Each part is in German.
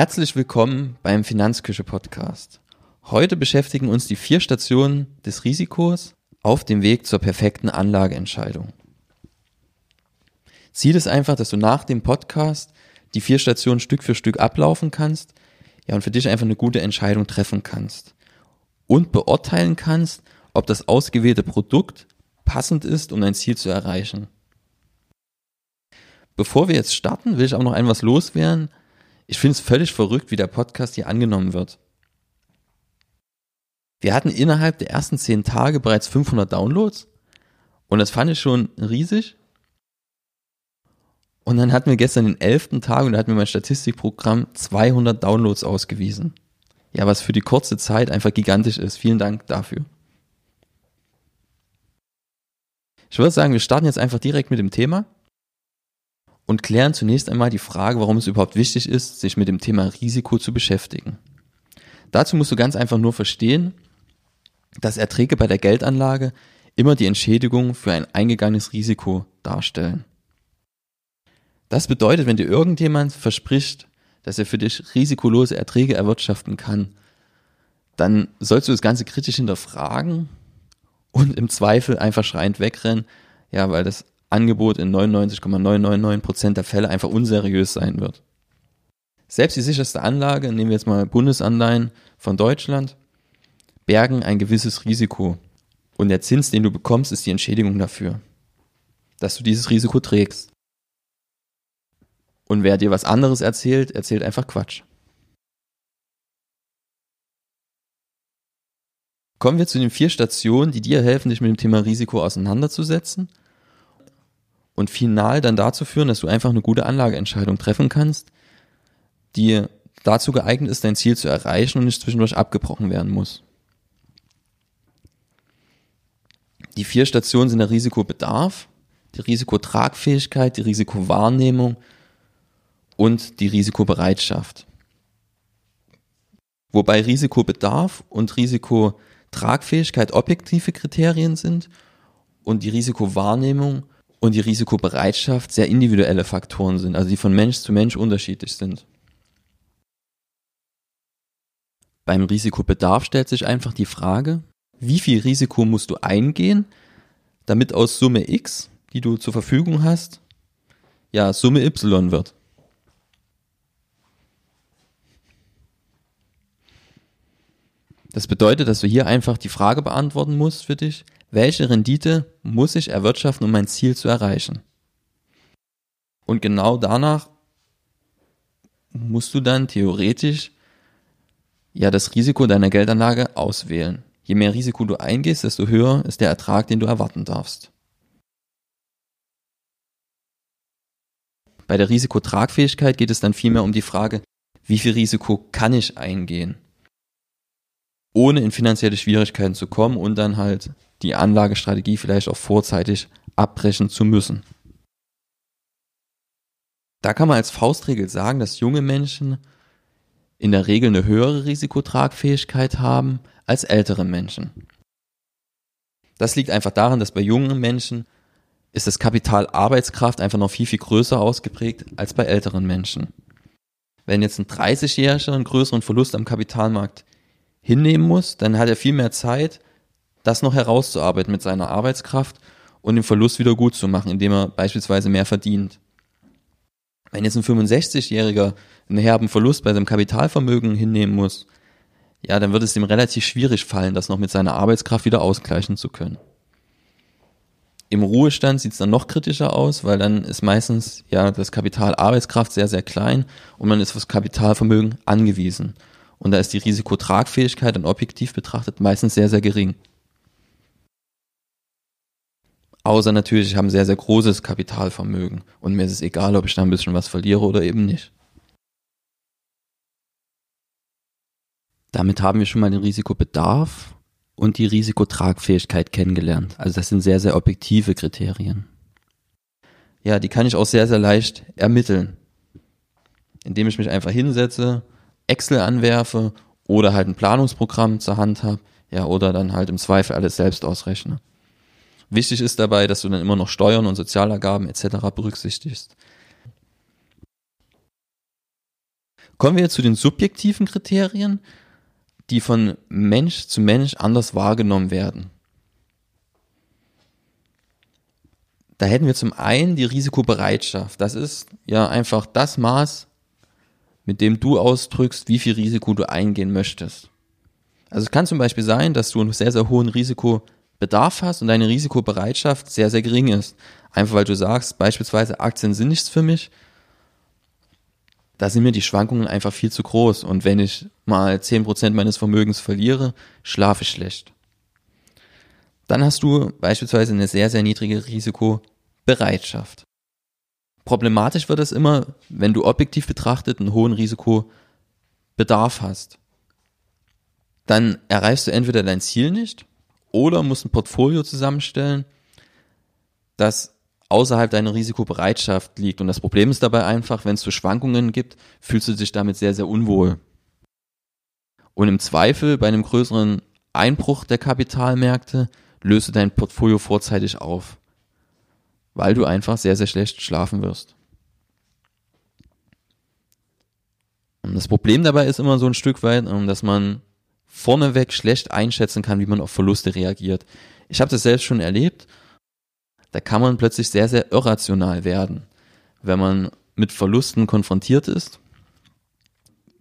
Herzlich willkommen beim Finanzküche Podcast. Heute beschäftigen uns die vier Stationen des Risikos auf dem Weg zur perfekten Anlageentscheidung. Ziel ist einfach, dass du nach dem Podcast die vier Stationen Stück für Stück ablaufen kannst, ja, und für dich einfach eine gute Entscheidung treffen kannst. Und beurteilen kannst, ob das ausgewählte Produkt passend ist, um dein Ziel zu erreichen. Bevor wir jetzt starten, will ich auch noch ein was loswerden. Ich finde es völlig verrückt, wie der Podcast hier angenommen wird. Wir hatten innerhalb der ersten zehn Tage bereits 500 Downloads und das fand ich schon riesig. Und dann hatten wir gestern den elften Tag und da hat mir mein Statistikprogramm 200 Downloads ausgewiesen. Ja, was für die kurze Zeit einfach gigantisch ist. Vielen Dank dafür. Ich würde sagen, wir starten jetzt einfach direkt mit dem Thema und klären zunächst einmal die Frage, warum es überhaupt wichtig ist, sich mit dem Thema Risiko zu beschäftigen. Dazu musst du ganz einfach nur verstehen, dass Erträge bei der Geldanlage immer die Entschädigung für ein eingegangenes Risiko darstellen. Das bedeutet, wenn dir irgendjemand verspricht, dass er für dich risikolose Erträge erwirtschaften kann, dann sollst du das Ganze kritisch hinterfragen und im Zweifel einfach schreiend wegrennen, ja, weil das Angebot in 99,999% der Fälle einfach unseriös sein wird. Selbst die sicherste Anlage, nehmen wir jetzt mal Bundesanleihen von Deutschland, bergen ein gewisses Risiko. Und der Zins, den du bekommst, ist die Entschädigung dafür, dass du dieses Risiko trägst. Und wer dir was anderes erzählt, erzählt einfach Quatsch. Kommen wir zu den vier Stationen, die dir helfen, dich mit dem Thema Risiko auseinanderzusetzen und final dann dazu führen, dass du einfach eine gute Anlageentscheidung treffen kannst, die dazu geeignet ist, dein Ziel zu erreichen und nicht zwischendurch abgebrochen werden muss. Die vier Stationen sind der Risikobedarf, die Risikotragfähigkeit, die Risikowahrnehmung und die Risikobereitschaft. Wobei Risikobedarf und Risikotragfähigkeit objektive Kriterien sind und die Risikowahrnehmung und die Risikobereitschaft sehr individuelle Faktoren sind, also die von Mensch zu Mensch unterschiedlich sind. Beim Risikobedarf stellt sich einfach die Frage, wie viel Risiko musst du eingehen, damit aus Summe X, die du zur Verfügung hast, ja, Summe Y wird. Das bedeutet, dass du hier einfach die Frage beantworten musst für dich, welche Rendite muss ich erwirtschaften, um mein Ziel zu erreichen? Und genau danach musst du dann theoretisch ja das Risiko deiner Geldanlage auswählen. Je mehr Risiko du eingehst, desto höher ist der Ertrag, den du erwarten darfst. Bei der Risikotragfähigkeit geht es dann vielmehr um die Frage, wie viel Risiko kann ich eingehen, ohne in finanzielle Schwierigkeiten zu kommen und dann halt die Anlagestrategie vielleicht auch vorzeitig abbrechen zu müssen. Da kann man als Faustregel sagen, dass junge Menschen in der Regel eine höhere Risikotragfähigkeit haben als ältere Menschen. Das liegt einfach daran, dass bei jungen Menschen ist das Kapital Arbeitskraft einfach noch viel, viel größer ausgeprägt als bei älteren Menschen. Wenn jetzt ein 30-Jähriger einen größeren Verlust am Kapitalmarkt hinnehmen muss, dann hat er viel mehr Zeit, das noch herauszuarbeiten mit seiner Arbeitskraft und den Verlust wieder gut zu machen, indem er beispielsweise mehr verdient. Wenn jetzt ein 65-Jähriger einen herben Verlust bei seinem Kapitalvermögen hinnehmen muss, ja, dann wird es ihm relativ schwierig fallen, das noch mit seiner Arbeitskraft wieder ausgleichen zu können. Im Ruhestand sieht es dann noch kritischer aus, weil dann ist meistens ja das Kapital Arbeitskraft sehr, sehr klein und man ist auf das Kapitalvermögen angewiesen. Und da ist die Risikotragfähigkeit dann objektiv betrachtet meistens sehr, sehr gering. Außer natürlich, ich habe ein sehr, sehr großes Kapitalvermögen und mir ist es egal, ob ich da ein bisschen was verliere oder eben nicht. Damit haben wir schon mal den Risikobedarf und die Risikotragfähigkeit kennengelernt. Also das sind sehr, sehr objektive Kriterien. Ja, die kann ich auch sehr, sehr leicht ermitteln. Indem ich mich einfach hinsetze, Excel anwerfe oder halt ein Planungsprogramm zur Hand habe, ja, oder dann halt im Zweifel alles selbst ausrechne. Wichtig ist dabei, dass du dann immer noch Steuern und Sozialergaben etc. berücksichtigst. Kommen wir zu den subjektiven Kriterien, die von Mensch zu Mensch anders wahrgenommen werden. Da hätten wir zum einen die Risikobereitschaft. Das ist ja einfach das Maß, mit dem du ausdrückst, wie viel Risiko du eingehen möchtest. Also es kann zum Beispiel sein, dass du einen sehr, sehr hohen Risikobedarf hast und deine Risikobereitschaft sehr, sehr gering ist. Einfach weil du sagst, beispielsweise Aktien sind nichts für mich. Da sind mir die Schwankungen einfach viel zu groß. Und wenn ich mal 10% meines Vermögens verliere, schlafe ich schlecht. Dann hast du beispielsweise eine sehr, sehr niedrige Risikobereitschaft. Problematisch wird es immer, wenn du objektiv betrachtet einen hohen Risikobedarf hast. Dann erreichst du entweder dein Ziel nicht oder musst ein Portfolio zusammenstellen, das außerhalb deiner Risikobereitschaft liegt. Und das Problem ist dabei einfach, wenn es so Schwankungen gibt, fühlst du dich damit sehr, sehr unwohl. Und im Zweifel bei einem größeren Einbruch der Kapitalmärkte löst du dein Portfolio vorzeitig auf weil du einfach sehr, sehr schlecht schlafen wirst. Und das Problem dabei ist immer so ein Stück weit, ähm, dass man vorneweg schlecht einschätzen kann, wie man auf Verluste reagiert. Ich habe das selbst schon erlebt. Da kann man plötzlich sehr, sehr irrational werden, wenn man mit Verlusten konfrontiert ist.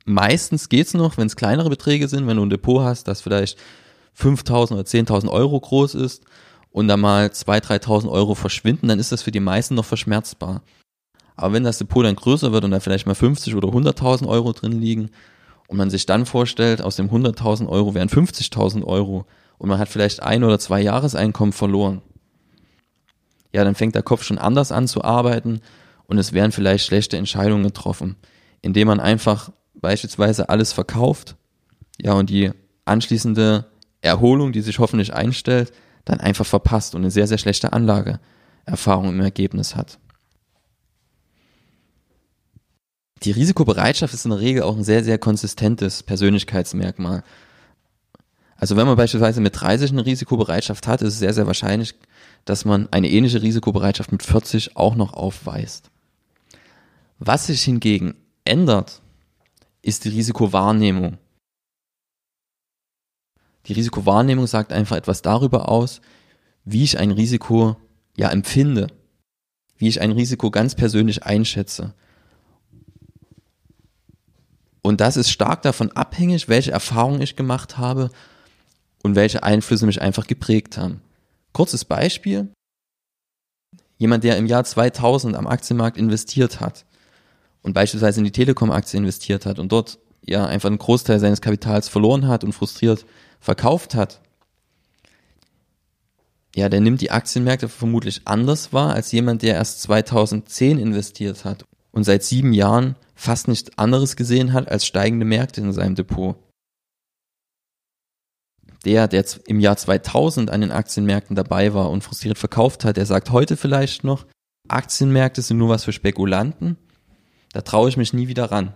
Meistens geht's noch, wenn es kleinere Beträge sind, wenn du ein Depot hast, das vielleicht 5.000 oder 10.000 Euro groß ist und da mal 2.000, 3.000 Euro verschwinden, dann ist das für die meisten noch verschmerzbar. Aber wenn das Depot dann größer wird und da vielleicht mal 50 oder 100.000 Euro drin liegen und man sich dann vorstellt, aus dem 100.000 Euro wären 50.000 Euro und man hat vielleicht ein oder zwei Jahreseinkommen verloren, ja, dann fängt der Kopf schon anders an zu arbeiten und es werden vielleicht schlechte Entscheidungen getroffen, indem man einfach beispielsweise alles verkauft, ja, und die anschließende Erholung, die sich hoffentlich einstellt, dann einfach verpasst und eine sehr, sehr schlechte Anlageerfahrung im Ergebnis hat. Die Risikobereitschaft ist in der Regel auch ein sehr, sehr konsistentes Persönlichkeitsmerkmal. Also wenn man beispielsweise mit 30 eine Risikobereitschaft hat, ist es sehr, sehr wahrscheinlich, dass man eine ähnliche Risikobereitschaft mit 40 auch noch aufweist. Was sich hingegen ändert, ist die Risikowahrnehmung. Die Risikowahrnehmung sagt einfach etwas darüber aus, wie ich ein Risiko ja empfinde, wie ich ein Risiko ganz persönlich einschätze. Und das ist stark davon abhängig, welche Erfahrungen ich gemacht habe und welche Einflüsse mich einfach geprägt haben. Kurzes Beispiel. Jemand, der im Jahr 2000 am Aktienmarkt investiert hat und beispielsweise in die Telekom-Aktie investiert hat und dort ja einfach einen Großteil seines Kapitals verloren hat und frustriert verkauft hat, ja, der nimmt die Aktienmärkte vermutlich anders wahr als jemand, der erst 2010 investiert hat und seit sieben Jahren fast nichts anderes gesehen hat als steigende Märkte in seinem Depot. Der, der im Jahr 2000 an den Aktienmärkten dabei war und frustriert verkauft hat, der sagt heute vielleicht noch, Aktienmärkte sind nur was für Spekulanten, da traue ich mich nie wieder ran.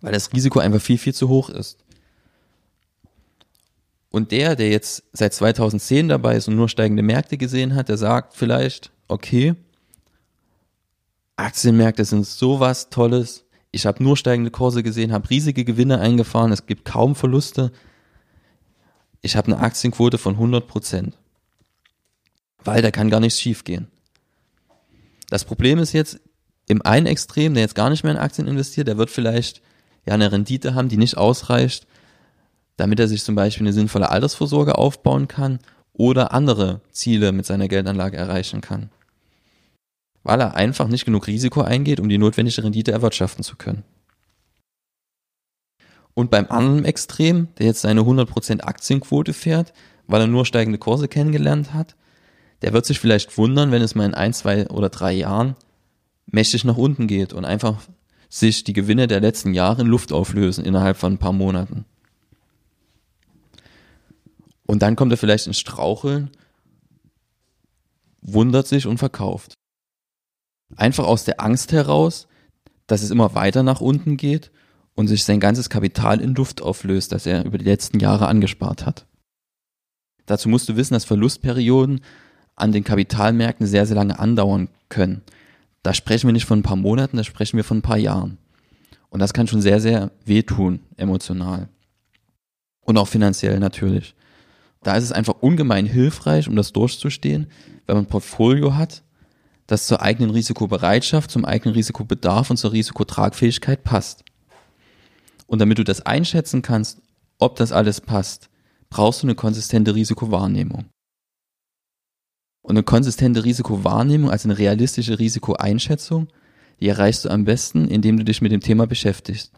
Weil das Risiko einfach viel, viel zu hoch ist. Und der, der jetzt seit 2010 dabei ist und nur steigende Märkte gesehen hat, der sagt vielleicht, okay, Aktienmärkte sind sowas Tolles. Ich habe nur steigende Kurse gesehen, habe riesige Gewinne eingefahren, es gibt kaum Verluste. Ich habe eine Aktienquote von 100 Prozent. Weil da kann gar nichts schiefgehen. Das Problem ist jetzt, im einen Extrem, der jetzt gar nicht mehr in Aktien investiert, der wird vielleicht ja eine Rendite haben, die nicht ausreicht, damit er sich zum Beispiel eine sinnvolle Altersvorsorge aufbauen kann oder andere Ziele mit seiner Geldanlage erreichen kann. Weil er einfach nicht genug Risiko eingeht, um die notwendige Rendite erwirtschaften zu können. Und beim anderen Extrem, der jetzt seine 100% Aktienquote fährt, weil er nur steigende Kurse kennengelernt hat, der wird sich vielleicht wundern, wenn es mal in ein, zwei oder drei Jahren mächtig nach unten geht und einfach sich die Gewinne der letzten Jahre in Luft auflösen innerhalb von ein paar Monaten. Und dann kommt er vielleicht ins Straucheln, wundert sich und verkauft. Einfach aus der Angst heraus, dass es immer weiter nach unten geht und sich sein ganzes Kapital in Luft auflöst, das er über die letzten Jahre angespart hat. Dazu musst du wissen, dass Verlustperioden an den Kapitalmärkten sehr, sehr lange andauern können. Da sprechen wir nicht von ein paar Monaten, da sprechen wir von ein paar Jahren. Und das kann schon sehr, sehr wehtun, emotional. Und auch finanziell natürlich. Da ist es einfach ungemein hilfreich, um das durchzustehen, wenn man ein Portfolio hat, das zur eigenen Risikobereitschaft, zum eigenen Risikobedarf und zur Risikotragfähigkeit passt. Und damit du das einschätzen kannst, ob das alles passt, brauchst du eine konsistente Risikowahrnehmung. Und eine konsistente Risikowahrnehmung, also eine realistische Risikoeinschätzung, die erreichst du am besten, indem du dich mit dem Thema beschäftigst.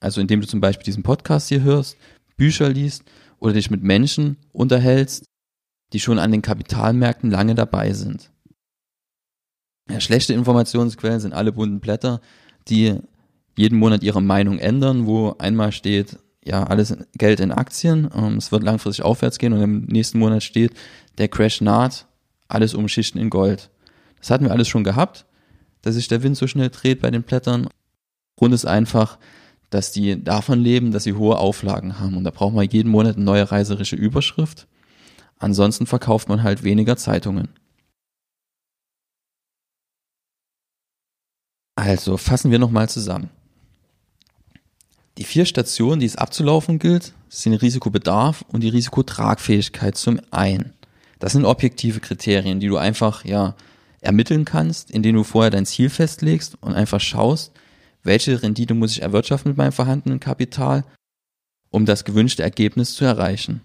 Also indem du zum Beispiel diesen Podcast hier hörst, Bücher liest oder dich mit Menschen unterhältst, die schon an den Kapitalmärkten lange dabei sind. Schlechte Informationsquellen sind alle bunten Blätter, die jeden Monat ihre Meinung ändern, wo einmal steht, ja, alles Geld in Aktien, ähm, es wird langfristig aufwärts gehen und im nächsten Monat steht, der Crash naht, alles umschichten in Gold. Das hatten wir alles schon gehabt, dass sich der Wind so schnell dreht bei den Blättern. Grund ist einfach, dass die davon leben, dass sie hohe Auflagen haben. Und da braucht man jeden Monat eine neue reiserische Überschrift. Ansonsten verkauft man halt weniger Zeitungen. Also fassen wir nochmal zusammen. Die vier Stationen, die es abzulaufen gilt, sind Risikobedarf und die Risikotragfähigkeit zum einen. Das sind objektive Kriterien, die du einfach, ja, ermitteln kannst, indem du vorher dein Ziel festlegst und einfach schaust, welche Rendite muss ich erwirtschaften mit meinem vorhandenen Kapital, um das gewünschte Ergebnis zu erreichen.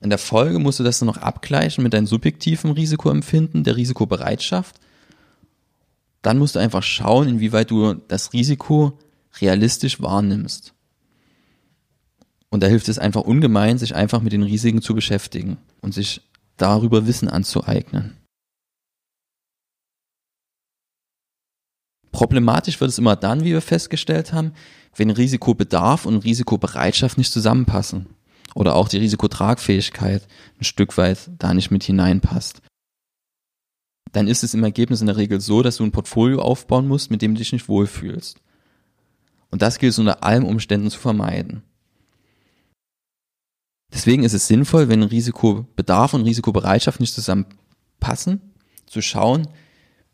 In der Folge musst du das dann noch abgleichen mit deinem subjektiven Risikoempfinden, der Risikobereitschaft. Dann musst du einfach schauen, inwieweit du das Risiko realistisch wahrnimmst. Und da hilft es einfach ungemein, sich einfach mit den Risiken zu beschäftigen und sich darüber Wissen anzueignen. Problematisch wird es immer dann, wie wir festgestellt haben, wenn Risikobedarf und Risikobereitschaft nicht zusammenpassen oder auch die Risikotragfähigkeit ein Stück weit da nicht mit hineinpasst. Dann ist es im Ergebnis in der Regel so, dass du ein Portfolio aufbauen musst, mit dem du dich nicht wohlfühlst. Und das gilt es unter allen Umständen zu vermeiden. Deswegen ist es sinnvoll, wenn Risikobedarf und Risikobereitschaft nicht zusammenpassen, zu schauen,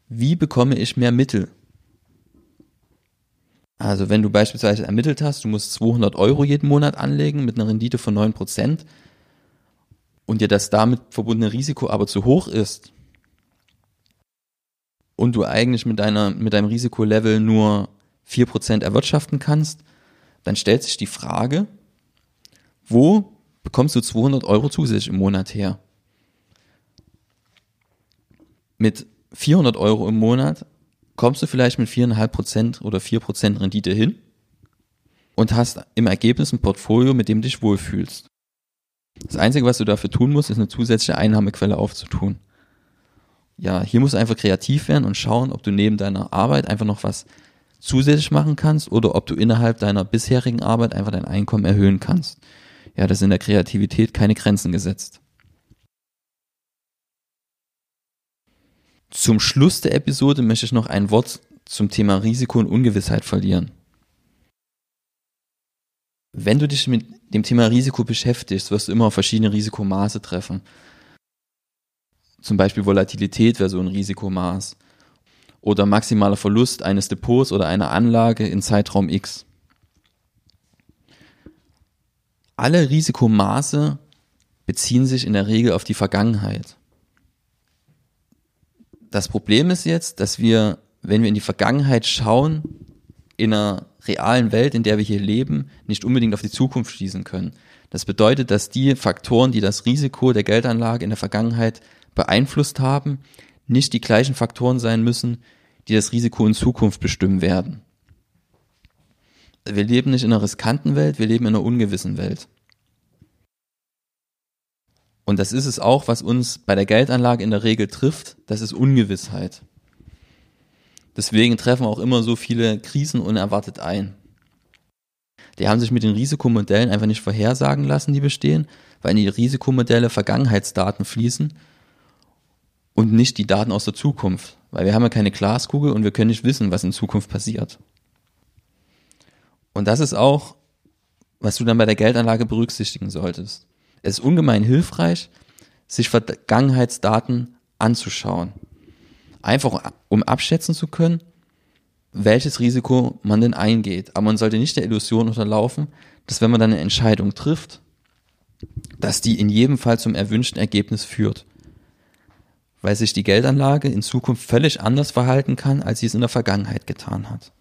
wie bekomme ich mehr Mittel also wenn du beispielsweise ermittelt hast, du musst 200 Euro jeden Monat anlegen mit einer Rendite von 9% und dir das damit verbundene Risiko aber zu hoch ist und du eigentlich mit, deiner, mit deinem Risikolevel nur 4% erwirtschaften kannst, dann stellt sich die Frage, wo bekommst du 200 Euro zusätzlich im Monat her? Mit 400 Euro im Monat kommst du vielleicht mit viereinhalb Prozent oder vier Prozent Rendite hin und hast im Ergebnis ein Portfolio, mit dem du dich wohlfühlst. Das Einzige, was du dafür tun musst, ist eine zusätzliche Einnahmequelle aufzutun. Ja, hier musst du einfach kreativ werden und schauen, ob du neben deiner Arbeit einfach noch was zusätzlich machen kannst oder ob du innerhalb deiner bisherigen Arbeit einfach dein Einkommen erhöhen kannst. Ja, das ist in der Kreativität keine Grenzen gesetzt. Zum Schluss der Episode möchte ich noch ein Wort zum Thema Risiko und Ungewissheit verlieren. Wenn du dich mit dem Thema Risiko beschäftigst, wirst du immer auf verschiedene Risikomaße treffen. Zum Beispiel Volatilität wäre so ein Risikomaß. Oder maximaler Verlust eines Depots oder einer Anlage in Zeitraum X. Alle Risikomaße beziehen sich in der Regel auf die Vergangenheit. Das Problem ist jetzt, dass wir, wenn wir in die Vergangenheit schauen, in einer realen Welt, in der wir hier leben, nicht unbedingt auf die Zukunft schließen können. Das bedeutet, dass die Faktoren, die das Risiko der Geldanlage in der Vergangenheit beeinflusst haben, nicht die gleichen Faktoren sein müssen, die das Risiko in Zukunft bestimmen werden. Wir leben nicht in einer riskanten Welt, wir leben in einer ungewissen Welt. Und das ist es auch, was uns bei der Geldanlage in der Regel trifft, das ist Ungewissheit. Deswegen treffen auch immer so viele Krisen unerwartet ein. Die haben sich mit den Risikomodellen einfach nicht vorhersagen lassen, die bestehen, weil in die Risikomodelle Vergangenheitsdaten fließen und nicht die Daten aus der Zukunft. Weil wir haben ja keine Glaskugel und wir können nicht wissen, was in Zukunft passiert. Und das ist auch, was du dann bei der Geldanlage berücksichtigen solltest. Es ist ungemein hilfreich, sich Vergangenheitsdaten anzuschauen. Einfach um abschätzen zu können, welches Risiko man denn eingeht. Aber man sollte nicht der Illusion unterlaufen, dass wenn man dann eine Entscheidung trifft, dass die in jedem Fall zum erwünschten Ergebnis führt. Weil sich die Geldanlage in Zukunft völlig anders verhalten kann, als sie es in der Vergangenheit getan hat.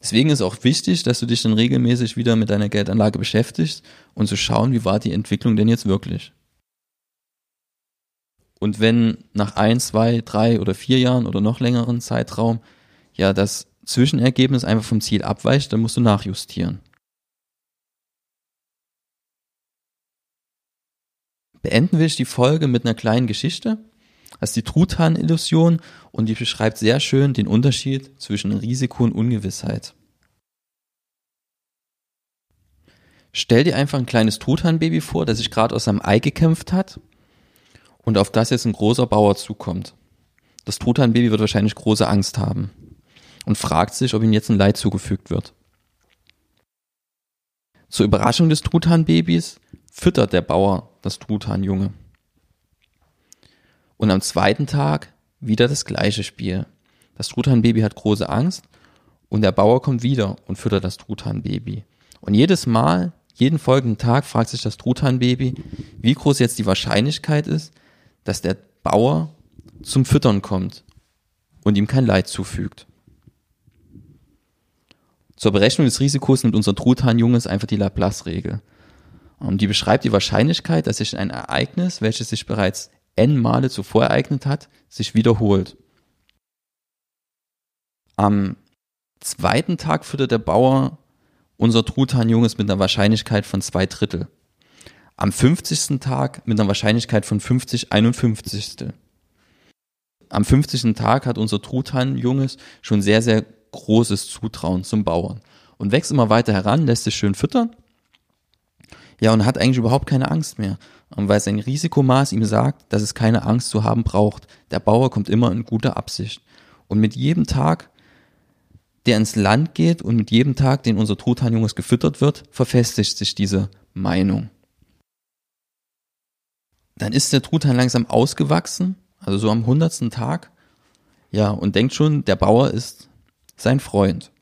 Deswegen ist auch wichtig, dass du dich dann regelmäßig wieder mit deiner Geldanlage beschäftigst und zu schauen, wie war die Entwicklung denn jetzt wirklich. Und wenn nach ein, zwei, drei oder vier Jahren oder noch längeren Zeitraum ja das Zwischenergebnis einfach vom Ziel abweicht, dann musst du nachjustieren. Beenden will ich die Folge mit einer kleinen Geschichte. Das ist die Truthahn-Illusion und die beschreibt sehr schön den Unterschied zwischen Risiko und Ungewissheit. Stell dir einfach ein kleines Truthahnbaby vor, das sich gerade aus seinem Ei gekämpft hat und auf das jetzt ein großer Bauer zukommt. Das Truthahnbaby wird wahrscheinlich große Angst haben und fragt sich, ob ihm jetzt ein Leid zugefügt wird. Zur Überraschung des Truthahnbabys füttert der Bauer das Truthahnjunge. Und am zweiten Tag wieder das gleiche Spiel. Das Truthahnbaby hat große Angst und der Bauer kommt wieder und füttert das Truthahnbaby. Und jedes Mal, jeden folgenden Tag fragt sich das Truthahnbaby, wie groß jetzt die Wahrscheinlichkeit ist, dass der Bauer zum Füttern kommt und ihm kein Leid zufügt. Zur Berechnung des Risikos nimmt unser Truthahnjunges einfach die Laplace-Regel. Die beschreibt die Wahrscheinlichkeit, dass sich ein Ereignis, welches sich bereits n Male zuvor ereignet hat, sich wiederholt. Am zweiten Tag füttert der Bauer unser Truthahnjunges mit einer Wahrscheinlichkeit von zwei Drittel. Am 50. Tag mit einer Wahrscheinlichkeit von 50 51. Am 50. Tag hat unser Truthahnjunges schon sehr, sehr großes Zutrauen zum Bauern und wächst immer weiter heran, lässt sich schön füttern ja, und hat eigentlich überhaupt keine Angst mehr, weil sein Risikomaß ihm sagt, dass es keine Angst zu haben braucht. Der Bauer kommt immer in guter Absicht. Und mit jedem Tag, der ins Land geht und mit jedem Tag, den unser Truthahnjunges gefüttert wird, verfestigt sich diese Meinung. Dann ist der Truthahn langsam ausgewachsen, also so am hundertsten Tag, ja, und denkt schon, der Bauer ist sein Freund.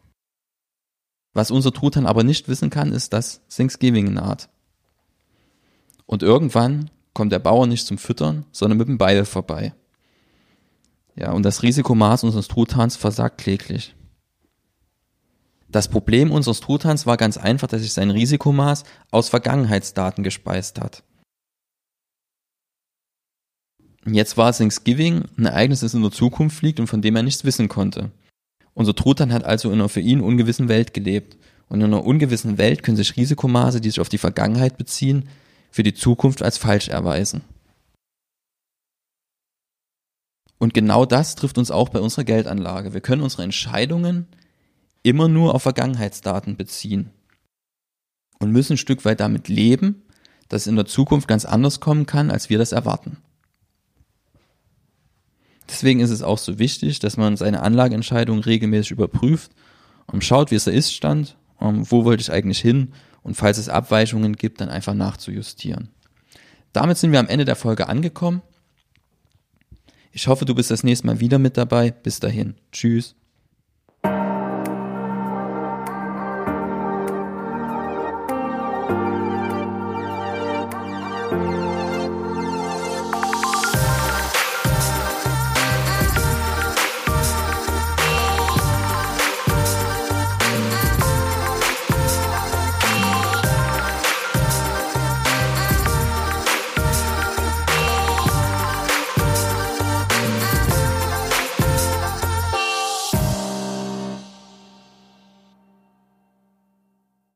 Was unser Truthahn aber nicht wissen kann, ist, dass Thanksgiving naht. Und irgendwann kommt der Bauer nicht zum Füttern, sondern mit dem Beil vorbei. Ja, und das Risikomaß unseres Truthahns versagt kläglich. Das Problem unseres Truthahns war ganz einfach, dass sich sein Risikomaß aus Vergangenheitsdaten gespeist hat. Jetzt war Thanksgiving ein Ereignis, das in der Zukunft liegt und von dem er nichts wissen konnte. Unser Truthahn hat also in einer für ihn ungewissen Welt gelebt. Und in einer ungewissen Welt können sich Risikomaße, die sich auf die Vergangenheit beziehen, für die Zukunft als falsch erweisen. Und genau das trifft uns auch bei unserer Geldanlage. Wir können unsere Entscheidungen immer nur auf Vergangenheitsdaten beziehen und müssen ein Stück weit damit leben, dass es in der Zukunft ganz anders kommen kann, als wir das erwarten. Deswegen ist es auch so wichtig, dass man seine Anlageentscheidungen regelmäßig überprüft und schaut, wie ist der Ist-Stand, wo wollte ich eigentlich hin und falls es Abweichungen gibt, dann einfach nachzujustieren. Damit sind wir am Ende der Folge angekommen. Ich hoffe, du bist das nächste Mal wieder mit dabei. Bis dahin. Tschüss.